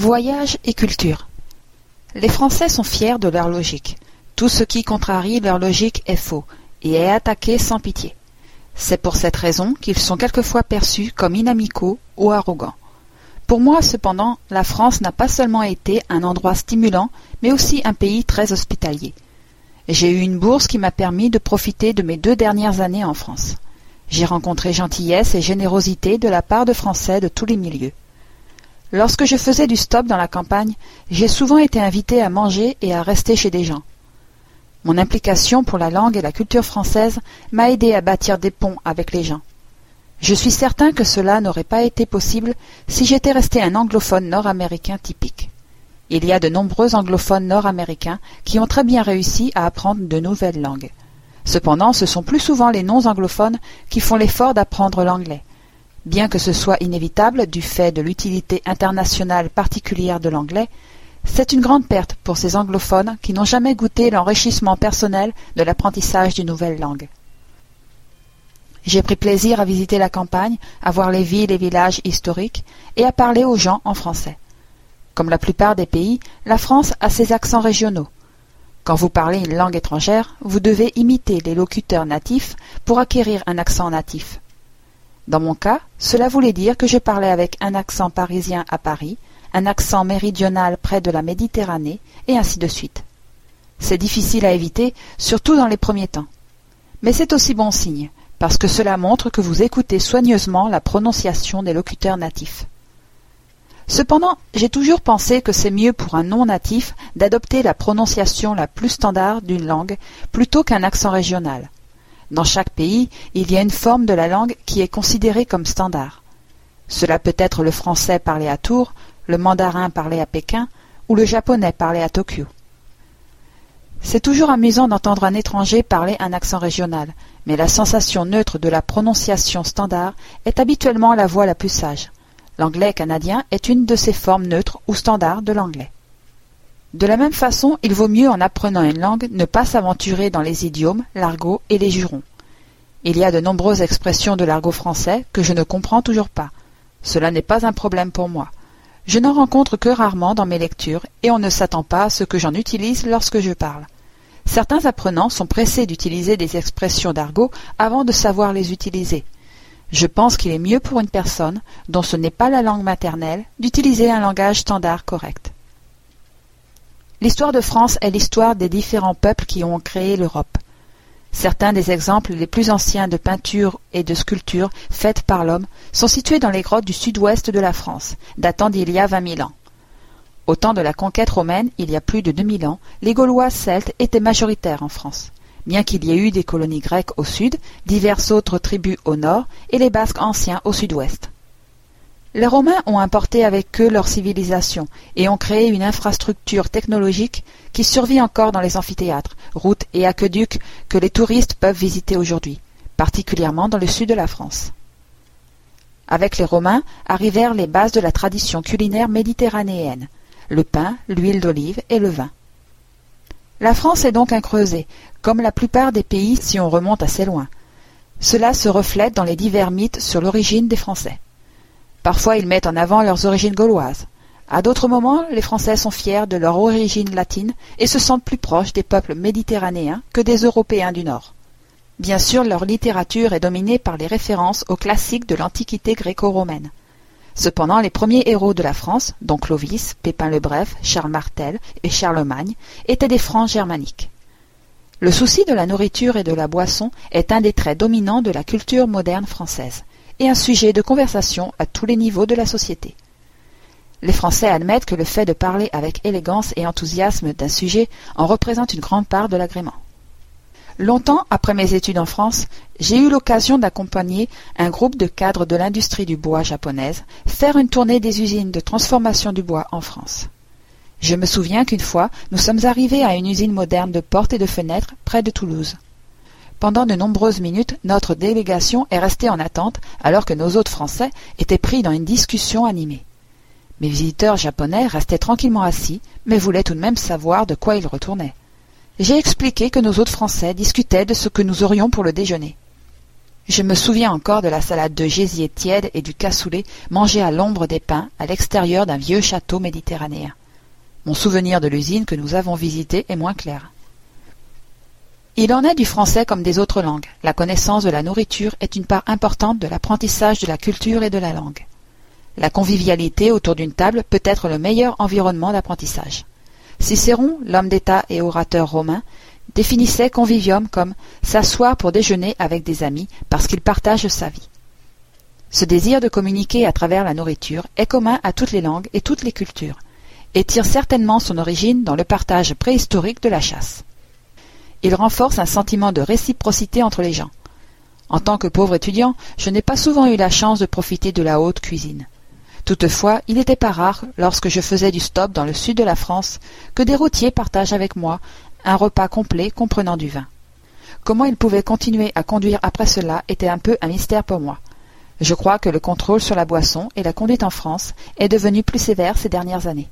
Voyage et culture. Les Français sont fiers de leur logique. Tout ce qui contrarie leur logique est faux et est attaqué sans pitié. C'est pour cette raison qu'ils sont quelquefois perçus comme inamicaux ou arrogants. Pour moi, cependant, la France n'a pas seulement été un endroit stimulant, mais aussi un pays très hospitalier. J'ai eu une bourse qui m'a permis de profiter de mes deux dernières années en France. J'ai rencontré gentillesse et générosité de la part de Français de tous les milieux. Lorsque je faisais du stop dans la campagne, j'ai souvent été invité à manger et à rester chez des gens. Mon implication pour la langue et la culture française m'a aidé à bâtir des ponts avec les gens. Je suis certain que cela n'aurait pas été possible si j'étais resté un anglophone nord-américain typique. Il y a de nombreux anglophones nord-américains qui ont très bien réussi à apprendre de nouvelles langues. Cependant, ce sont plus souvent les non-anglophones qui font l'effort d'apprendre l'anglais. Bien que ce soit inévitable du fait de l'utilité internationale particulière de l'anglais, c'est une grande perte pour ces anglophones qui n'ont jamais goûté l'enrichissement personnel de l'apprentissage d'une nouvelle langue. J'ai pris plaisir à visiter la campagne, à voir les villes et villages historiques, et à parler aux gens en français. Comme la plupart des pays, la France a ses accents régionaux. Quand vous parlez une langue étrangère, vous devez imiter les locuteurs natifs pour acquérir un accent natif. Dans mon cas, cela voulait dire que je parlais avec un accent parisien à Paris, un accent méridional près de la Méditerranée, et ainsi de suite. C'est difficile à éviter, surtout dans les premiers temps. Mais c'est aussi bon signe, parce que cela montre que vous écoutez soigneusement la prononciation des locuteurs natifs. Cependant, j'ai toujours pensé que c'est mieux pour un non-natif d'adopter la prononciation la plus standard d'une langue plutôt qu'un accent régional. Dans chaque pays, il y a une forme de la langue qui est considérée comme standard. Cela peut être le français parlé à Tours, le mandarin parlé à Pékin ou le japonais parlé à Tokyo. C'est toujours amusant d'entendre un étranger parler un accent régional, mais la sensation neutre de la prononciation standard est habituellement la voix la plus sage. L'anglais canadien est une de ces formes neutres ou standards de l'anglais. De la même façon, il vaut mieux en apprenant une langue ne pas s'aventurer dans les idiomes, l'argot et les jurons. Il y a de nombreuses expressions de l'argot français que je ne comprends toujours pas. Cela n'est pas un problème pour moi. Je n'en rencontre que rarement dans mes lectures, et on ne s'attend pas à ce que j'en utilise lorsque je parle. Certains apprenants sont pressés d'utiliser des expressions d'argot avant de savoir les utiliser. Je pense qu'il est mieux pour une personne, dont ce n'est pas la langue maternelle, d'utiliser un langage standard correct. L'histoire de France est l'histoire des différents peuples qui ont créé l'Europe. Certains des exemples les plus anciens de peinture et de sculpture faites par l'homme sont situés dans les grottes du sud-ouest de la France, datant d'il y a vingt mille ans. Au temps de la conquête romaine, il y a plus de deux mille ans, les Gaulois celtes étaient majoritaires en France. Bien qu'il y ait eu des colonies grecques au sud, diverses autres tribus au nord et les Basques anciens au sud-ouest. Les Romains ont importé avec eux leur civilisation et ont créé une infrastructure technologique qui survit encore dans les amphithéâtres, routes et aqueducs que les touristes peuvent visiter aujourd'hui, particulièrement dans le sud de la France. Avec les Romains arrivèrent les bases de la tradition culinaire méditerranéenne, le pain, l'huile d'olive et le vin. La France est donc un creuset, comme la plupart des pays si on remonte assez loin. Cela se reflète dans les divers mythes sur l'origine des Français. Parfois ils mettent en avant leurs origines gauloises. À d'autres moments, les Français sont fiers de leur origine latine et se sentent plus proches des peuples méditerranéens que des Européens du Nord. Bien sûr, leur littérature est dominée par les références aux classiques de l'Antiquité gréco-romaine. Cependant, les premiers héros de la France, dont Clovis, Pépin le Bref, Charles Martel et Charlemagne, étaient des Francs germaniques. Le souci de la nourriture et de la boisson est un des traits dominants de la culture moderne française et un sujet de conversation à tous les niveaux de la société. Les Français admettent que le fait de parler avec élégance et enthousiasme d'un sujet en représente une grande part de l'agrément. Longtemps après mes études en France, j'ai eu l'occasion d'accompagner un groupe de cadres de l'industrie du bois japonaise faire une tournée des usines de transformation du bois en France. Je me souviens qu'une fois, nous sommes arrivés à une usine moderne de portes et de fenêtres près de Toulouse. Pendant de nombreuses minutes, notre délégation est restée en attente alors que nos hôtes français étaient pris dans une discussion animée. Mes visiteurs japonais restaient tranquillement assis, mais voulaient tout de même savoir de quoi ils retournaient. J'ai expliqué que nos hôtes français discutaient de ce que nous aurions pour le déjeuner. Je me souviens encore de la salade de gésier tiède et du cassoulet mangé à l'ombre des pins à l'extérieur d'un vieux château méditerranéen. Mon souvenir de l'usine que nous avons visitée est moins clair. Il en est du français comme des autres langues. La connaissance de la nourriture est une part importante de l'apprentissage de la culture et de la langue. La convivialité autour d'une table peut être le meilleur environnement d'apprentissage. Cicéron, l'homme d'État et orateur romain, définissait convivium comme s'asseoir pour déjeuner avec des amis parce qu'ils partagent sa vie. Ce désir de communiquer à travers la nourriture est commun à toutes les langues et toutes les cultures, et tire certainement son origine dans le partage préhistorique de la chasse. Il renforce un sentiment de réciprocité entre les gens. En tant que pauvre étudiant, je n'ai pas souvent eu la chance de profiter de la haute cuisine. Toutefois, il n'était pas rare, lorsque je faisais du stop dans le sud de la France, que des routiers partagent avec moi un repas complet comprenant du vin. Comment ils pouvaient continuer à conduire après cela était un peu un mystère pour moi. Je crois que le contrôle sur la boisson et la conduite en France est devenu plus sévère ces dernières années.